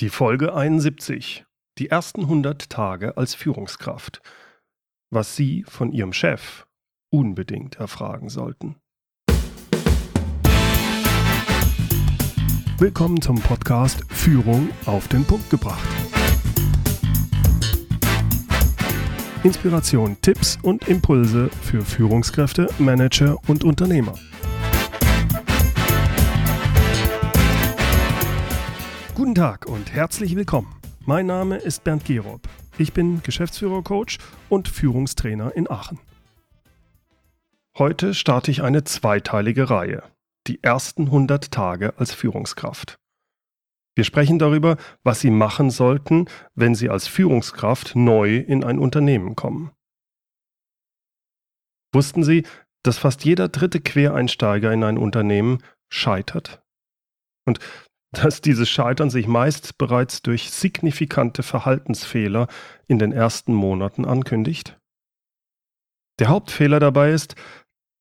Die Folge 71. Die ersten 100 Tage als Führungskraft. Was Sie von Ihrem Chef unbedingt erfragen sollten. Willkommen zum Podcast Führung auf den Punkt gebracht. Inspiration, Tipps und Impulse für Führungskräfte, Manager und Unternehmer. Tag und herzlich willkommen. Mein Name ist Bernd Gerob. Ich bin Geschäftsführer-Coach und Führungstrainer in Aachen. Heute starte ich eine zweiteilige Reihe. Die ersten 100 Tage als Führungskraft. Wir sprechen darüber, was Sie machen sollten, wenn Sie als Führungskraft neu in ein Unternehmen kommen. Wussten Sie, dass fast jeder dritte Quereinsteiger in ein Unternehmen scheitert? Und dass dieses Scheitern sich meist bereits durch signifikante Verhaltensfehler in den ersten Monaten ankündigt? Der Hauptfehler dabei ist,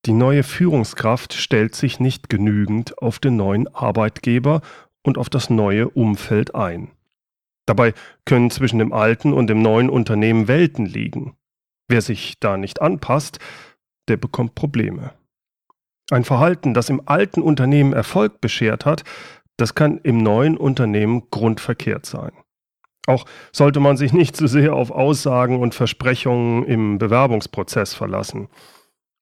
die neue Führungskraft stellt sich nicht genügend auf den neuen Arbeitgeber und auf das neue Umfeld ein. Dabei können zwischen dem alten und dem neuen Unternehmen Welten liegen. Wer sich da nicht anpasst, der bekommt Probleme. Ein Verhalten, das im alten Unternehmen Erfolg beschert hat, das kann im neuen Unternehmen grundverkehrt sein. Auch sollte man sich nicht zu so sehr auf Aussagen und Versprechungen im Bewerbungsprozess verlassen.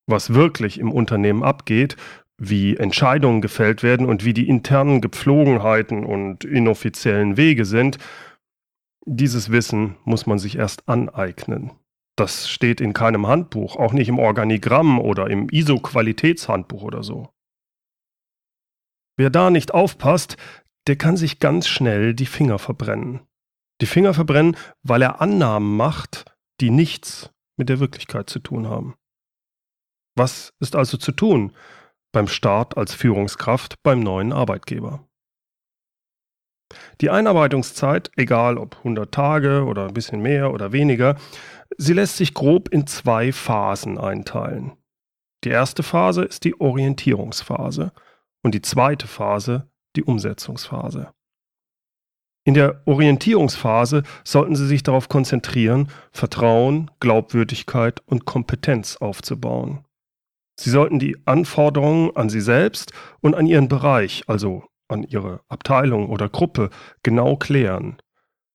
Was wirklich im Unternehmen abgeht, wie Entscheidungen gefällt werden und wie die internen Gepflogenheiten und inoffiziellen Wege sind, dieses Wissen muss man sich erst aneignen. Das steht in keinem Handbuch, auch nicht im Organigramm oder im ISO-Qualitätshandbuch oder so. Wer da nicht aufpasst, der kann sich ganz schnell die Finger verbrennen. Die Finger verbrennen, weil er Annahmen macht, die nichts mit der Wirklichkeit zu tun haben. Was ist also zu tun beim Start als Führungskraft beim neuen Arbeitgeber? Die Einarbeitungszeit, egal ob 100 Tage oder ein bisschen mehr oder weniger, sie lässt sich grob in zwei Phasen einteilen. Die erste Phase ist die Orientierungsphase und die zweite Phase die Umsetzungsphase. In der Orientierungsphase sollten Sie sich darauf konzentrieren, Vertrauen, Glaubwürdigkeit und Kompetenz aufzubauen. Sie sollten die Anforderungen an Sie selbst und an Ihren Bereich, also an Ihre Abteilung oder Gruppe, genau klären.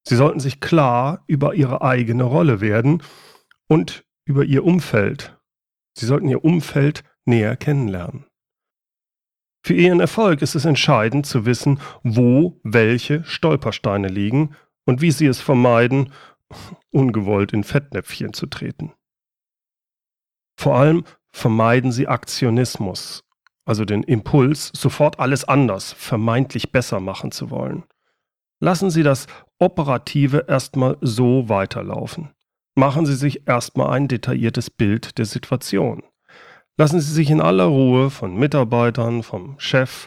Sie sollten sich klar über Ihre eigene Rolle werden und über Ihr Umfeld. Sie sollten Ihr Umfeld näher kennenlernen. Für ihren Erfolg ist es entscheidend zu wissen, wo welche Stolpersteine liegen und wie sie es vermeiden, ungewollt in Fettnäpfchen zu treten. Vor allem vermeiden sie Aktionismus, also den Impuls, sofort alles anders, vermeintlich besser machen zu wollen. Lassen Sie das Operative erstmal so weiterlaufen. Machen Sie sich erstmal ein detailliertes Bild der Situation. Lassen Sie sich in aller Ruhe von Mitarbeitern, vom Chef,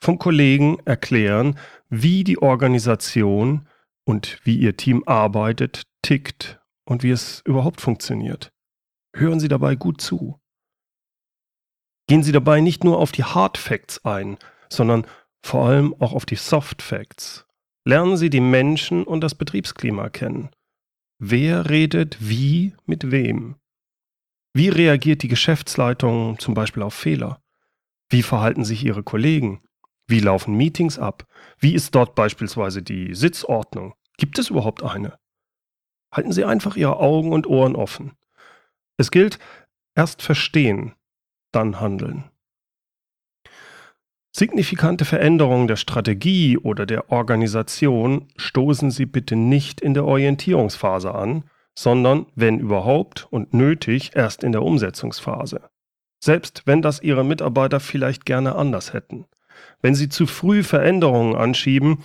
vom Kollegen erklären, wie die Organisation und wie Ihr Team arbeitet, tickt und wie es überhaupt funktioniert. Hören Sie dabei gut zu. Gehen Sie dabei nicht nur auf die Hard Facts ein, sondern vor allem auch auf die Soft Facts. Lernen Sie die Menschen und das Betriebsklima kennen. Wer redet wie mit wem? Wie reagiert die Geschäftsleitung zum Beispiel auf Fehler? Wie verhalten sich ihre Kollegen? Wie laufen Meetings ab? Wie ist dort beispielsweise die Sitzordnung? Gibt es überhaupt eine? Halten Sie einfach Ihre Augen und Ohren offen. Es gilt, erst verstehen, dann handeln. Signifikante Veränderungen der Strategie oder der Organisation stoßen Sie bitte nicht in der Orientierungsphase an, sondern, wenn überhaupt und nötig, erst in der Umsetzungsphase. Selbst wenn das Ihre Mitarbeiter vielleicht gerne anders hätten. Wenn Sie zu früh Veränderungen anschieben,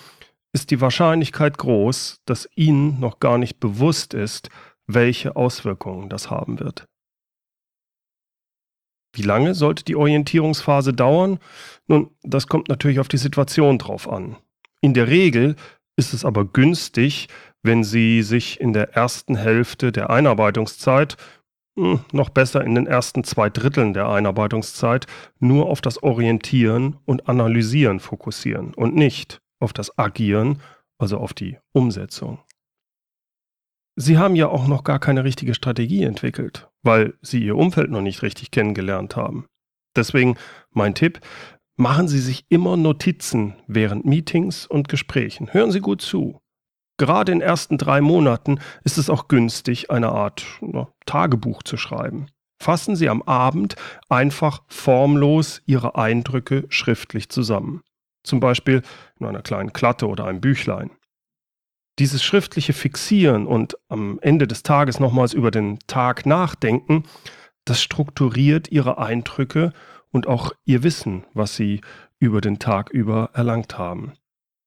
ist die Wahrscheinlichkeit groß, dass Ihnen noch gar nicht bewusst ist, welche Auswirkungen das haben wird. Wie lange sollte die Orientierungsphase dauern? Nun, das kommt natürlich auf die Situation drauf an. In der Regel ist es aber günstig, wenn Sie sich in der ersten Hälfte der Einarbeitungszeit, hm, noch besser in den ersten zwei Dritteln der Einarbeitungszeit, nur auf das Orientieren und Analysieren fokussieren und nicht auf das Agieren also auf die Umsetzung. Sie haben ja auch noch gar keine richtige Strategie entwickelt, weil Sie Ihr Umfeld noch nicht richtig kennengelernt haben. Deswegen mein Tipp, machen Sie sich immer Notizen während Meetings und Gesprächen. Hören Sie gut zu. Gerade in den ersten drei Monaten ist es auch günstig, eine Art Tagebuch zu schreiben. Fassen Sie am Abend einfach formlos Ihre Eindrücke schriftlich zusammen. Zum Beispiel in einer kleinen Klatte oder einem Büchlein. Dieses schriftliche Fixieren und am Ende des Tages nochmals über den Tag nachdenken, das strukturiert Ihre Eindrücke und auch Ihr Wissen, was Sie über den Tag über erlangt haben.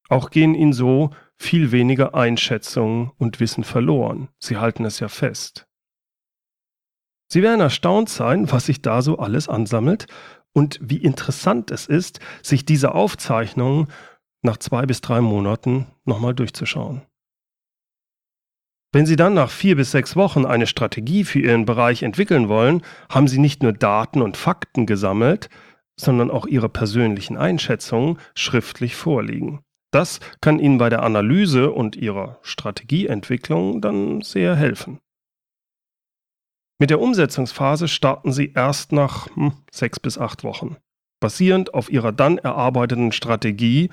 Auch gehen Ihnen so viel weniger Einschätzungen und Wissen verloren. Sie halten es ja fest. Sie werden erstaunt sein, was sich da so alles ansammelt und wie interessant es ist, sich diese Aufzeichnungen nach zwei bis drei Monaten nochmal durchzuschauen. Wenn Sie dann nach vier bis sechs Wochen eine Strategie für Ihren Bereich entwickeln wollen, haben Sie nicht nur Daten und Fakten gesammelt, sondern auch Ihre persönlichen Einschätzungen schriftlich vorliegen. Das kann Ihnen bei der Analyse und Ihrer Strategieentwicklung dann sehr helfen. Mit der Umsetzungsphase starten Sie erst nach hm, sechs bis acht Wochen. Basierend auf Ihrer dann erarbeiteten Strategie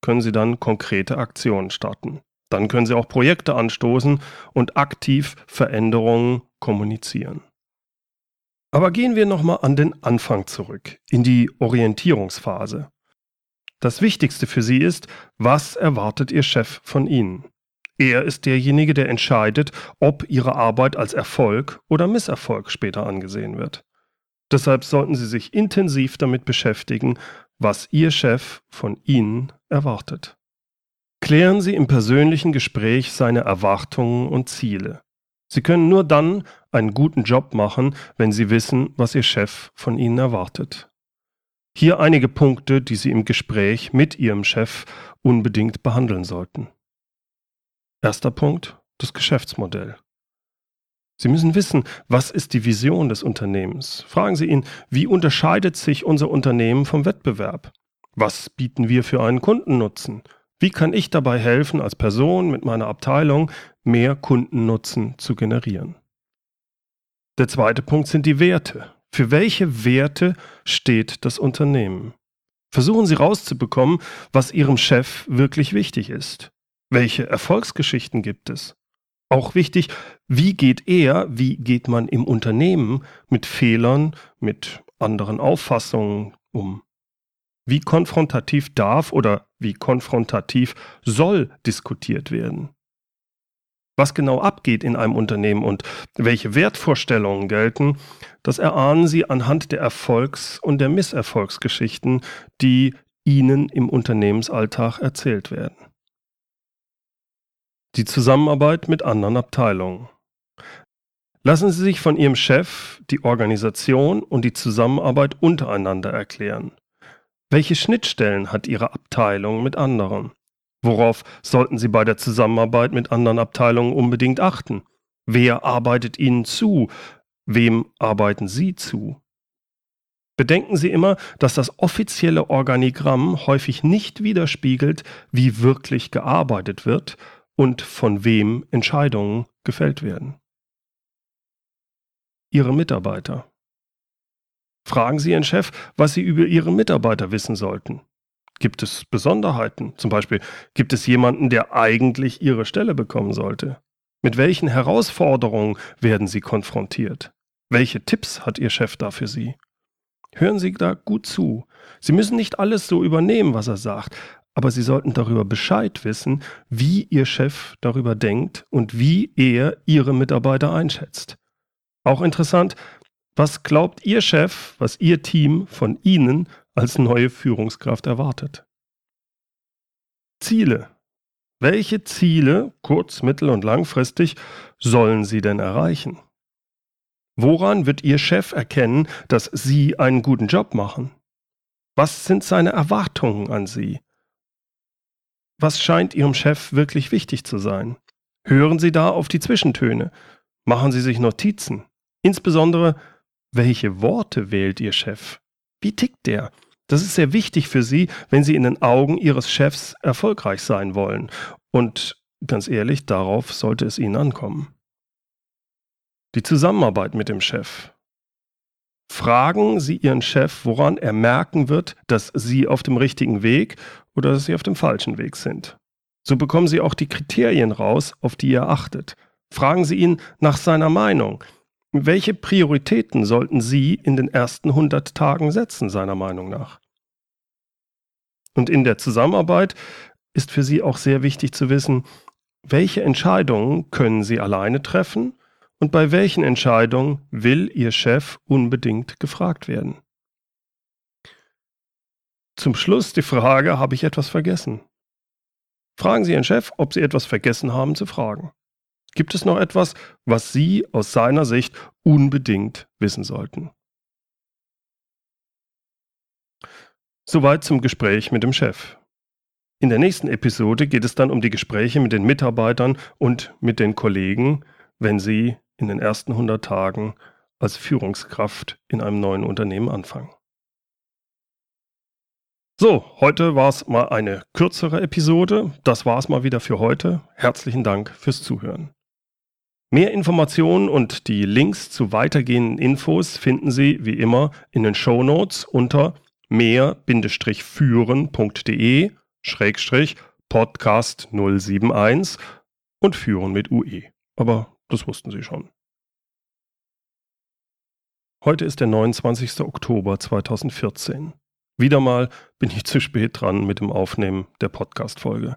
können Sie dann konkrete Aktionen starten. Dann können Sie auch Projekte anstoßen und aktiv Veränderungen kommunizieren. Aber gehen wir nochmal an den Anfang zurück, in die Orientierungsphase. Das Wichtigste für Sie ist, was erwartet Ihr Chef von Ihnen? Er ist derjenige, der entscheidet, ob Ihre Arbeit als Erfolg oder Misserfolg später angesehen wird. Deshalb sollten Sie sich intensiv damit beschäftigen, was Ihr Chef von Ihnen erwartet. Klären Sie im persönlichen Gespräch seine Erwartungen und Ziele. Sie können nur dann einen guten Job machen, wenn Sie wissen, was Ihr Chef von Ihnen erwartet. Hier einige Punkte, die Sie im Gespräch mit Ihrem Chef unbedingt behandeln sollten. Erster Punkt, das Geschäftsmodell. Sie müssen wissen, was ist die Vision des Unternehmens. Fragen Sie ihn, wie unterscheidet sich unser Unternehmen vom Wettbewerb? Was bieten wir für einen Kundennutzen? Wie kann ich dabei helfen, als Person mit meiner Abteilung mehr Kundennutzen zu generieren? Der zweite Punkt sind die Werte. Für welche Werte steht das Unternehmen? Versuchen Sie rauszubekommen, was Ihrem Chef wirklich wichtig ist. Welche Erfolgsgeschichten gibt es? Auch wichtig, wie geht er, wie geht man im Unternehmen mit Fehlern, mit anderen Auffassungen um? Wie konfrontativ darf oder wie konfrontativ soll diskutiert werden? Was genau abgeht in einem Unternehmen und welche Wertvorstellungen gelten, das erahnen Sie anhand der Erfolgs- und der Misserfolgsgeschichten, die Ihnen im Unternehmensalltag erzählt werden. Die Zusammenarbeit mit anderen Abteilungen. Lassen Sie sich von Ihrem Chef die Organisation und die Zusammenarbeit untereinander erklären. Welche Schnittstellen hat Ihre Abteilung mit anderen? Worauf sollten Sie bei der Zusammenarbeit mit anderen Abteilungen unbedingt achten? Wer arbeitet Ihnen zu? Wem arbeiten Sie zu? Bedenken Sie immer, dass das offizielle Organigramm häufig nicht widerspiegelt, wie wirklich gearbeitet wird und von wem Entscheidungen gefällt werden. Ihre Mitarbeiter. Fragen Sie Ihren Chef, was Sie über Ihre Mitarbeiter wissen sollten. Gibt es Besonderheiten? Zum Beispiel, gibt es jemanden, der eigentlich Ihre Stelle bekommen sollte? Mit welchen Herausforderungen werden Sie konfrontiert? Welche Tipps hat Ihr Chef da für Sie? Hören Sie da gut zu. Sie müssen nicht alles so übernehmen, was er sagt, aber Sie sollten darüber Bescheid wissen, wie Ihr Chef darüber denkt und wie er Ihre Mitarbeiter einschätzt. Auch interessant, was glaubt Ihr Chef, was Ihr Team von Ihnen als neue Führungskraft erwartet? Ziele. Welche Ziele, kurz-, mittel- und langfristig, sollen Sie denn erreichen? Woran wird Ihr Chef erkennen, dass Sie einen guten Job machen? Was sind seine Erwartungen an Sie? Was scheint Ihrem Chef wirklich wichtig zu sein? Hören Sie da auf die Zwischentöne. Machen Sie sich Notizen. Insbesondere welche Worte wählt Ihr Chef? Wie tickt der? Das ist sehr wichtig für Sie, wenn Sie in den Augen Ihres Chefs erfolgreich sein wollen. Und ganz ehrlich, darauf sollte es Ihnen ankommen. Die Zusammenarbeit mit dem Chef. Fragen Sie Ihren Chef, woran er merken wird, dass Sie auf dem richtigen Weg oder dass Sie auf dem falschen Weg sind. So bekommen Sie auch die Kriterien raus, auf die er achtet. Fragen Sie ihn nach seiner Meinung. Welche Prioritäten sollten Sie in den ersten 100 Tagen setzen, seiner Meinung nach? Und in der Zusammenarbeit ist für Sie auch sehr wichtig zu wissen, welche Entscheidungen können Sie alleine treffen und bei welchen Entscheidungen will Ihr Chef unbedingt gefragt werden. Zum Schluss die Frage, habe ich etwas vergessen? Fragen Sie Ihren Chef, ob Sie etwas vergessen haben zu fragen. Gibt es noch etwas, was Sie aus seiner Sicht unbedingt wissen sollten? Soweit zum Gespräch mit dem Chef. In der nächsten Episode geht es dann um die Gespräche mit den Mitarbeitern und mit den Kollegen, wenn Sie in den ersten 100 Tagen als Führungskraft in einem neuen Unternehmen anfangen. So, heute war es mal eine kürzere Episode. Das war es mal wieder für heute. Herzlichen Dank fürs Zuhören. Mehr Informationen und die Links zu weitergehenden Infos finden Sie wie immer in den Show Notes unter mehr-führen.de Podcast 071 und führen mit UE. Aber das wussten Sie schon. Heute ist der 29. Oktober 2014. Wieder mal bin ich zu spät dran mit dem Aufnehmen der Podcast-Folge.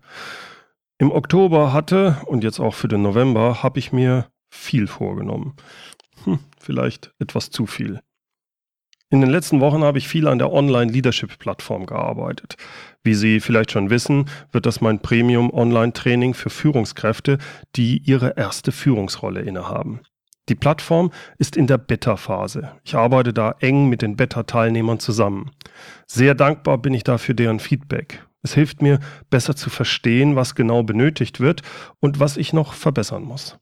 Im Oktober hatte und jetzt auch für den November habe ich mir viel vorgenommen. Hm, vielleicht etwas zu viel. In den letzten Wochen habe ich viel an der Online-Leadership-Plattform gearbeitet. Wie Sie vielleicht schon wissen, wird das mein Premium-Online-Training für Führungskräfte, die ihre erste Führungsrolle innehaben. Die Plattform ist in der Beta-Phase. Ich arbeite da eng mit den Beta-Teilnehmern zusammen. Sehr dankbar bin ich dafür deren Feedback. Es hilft mir, besser zu verstehen, was genau benötigt wird und was ich noch verbessern muss.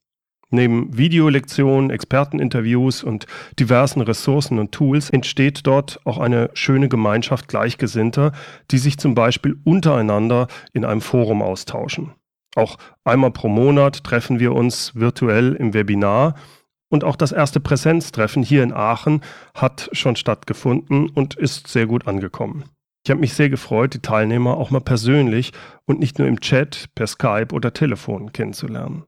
Neben Videolektionen, Experteninterviews und diversen Ressourcen und Tools entsteht dort auch eine schöne Gemeinschaft Gleichgesinnter, die sich zum Beispiel untereinander in einem Forum austauschen. Auch einmal pro Monat treffen wir uns virtuell im Webinar und auch das erste Präsenztreffen hier in Aachen hat schon stattgefunden und ist sehr gut angekommen. Ich habe mich sehr gefreut, die Teilnehmer auch mal persönlich und nicht nur im Chat, per Skype oder Telefon kennenzulernen.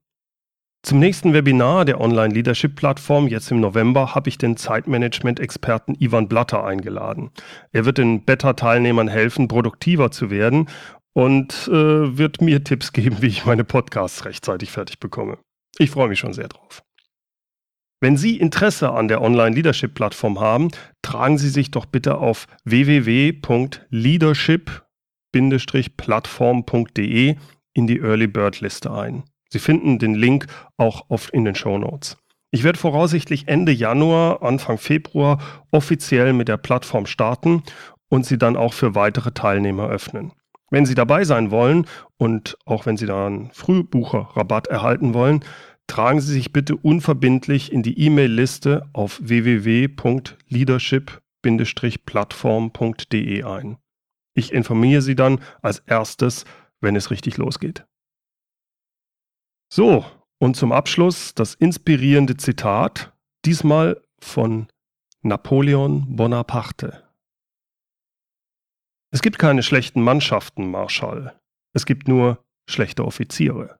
Zum nächsten Webinar der Online-Leadership-Plattform jetzt im November habe ich den Zeitmanagement-Experten Ivan Blatter eingeladen. Er wird den Beta-Teilnehmern helfen, produktiver zu werden und äh, wird mir Tipps geben, wie ich meine Podcasts rechtzeitig fertig bekomme. Ich freue mich schon sehr drauf. Wenn Sie Interesse an der Online-Leadership-Plattform haben, tragen Sie sich doch bitte auf www.leadership-plattform.de in die Early Bird Liste ein. Sie finden den Link auch oft in den Show Notes. Ich werde voraussichtlich Ende Januar, Anfang Februar offiziell mit der Plattform starten und sie dann auch für weitere Teilnehmer öffnen. Wenn Sie dabei sein wollen und auch wenn Sie dann Frühbucherrabatt erhalten wollen, tragen Sie sich bitte unverbindlich in die E-Mail-Liste auf www.leadership-plattform.de ein. Ich informiere Sie dann als erstes, wenn es richtig losgeht. So, und zum Abschluss das inspirierende Zitat, diesmal von Napoleon Bonaparte. Es gibt keine schlechten Mannschaften, Marschall. Es gibt nur schlechte Offiziere.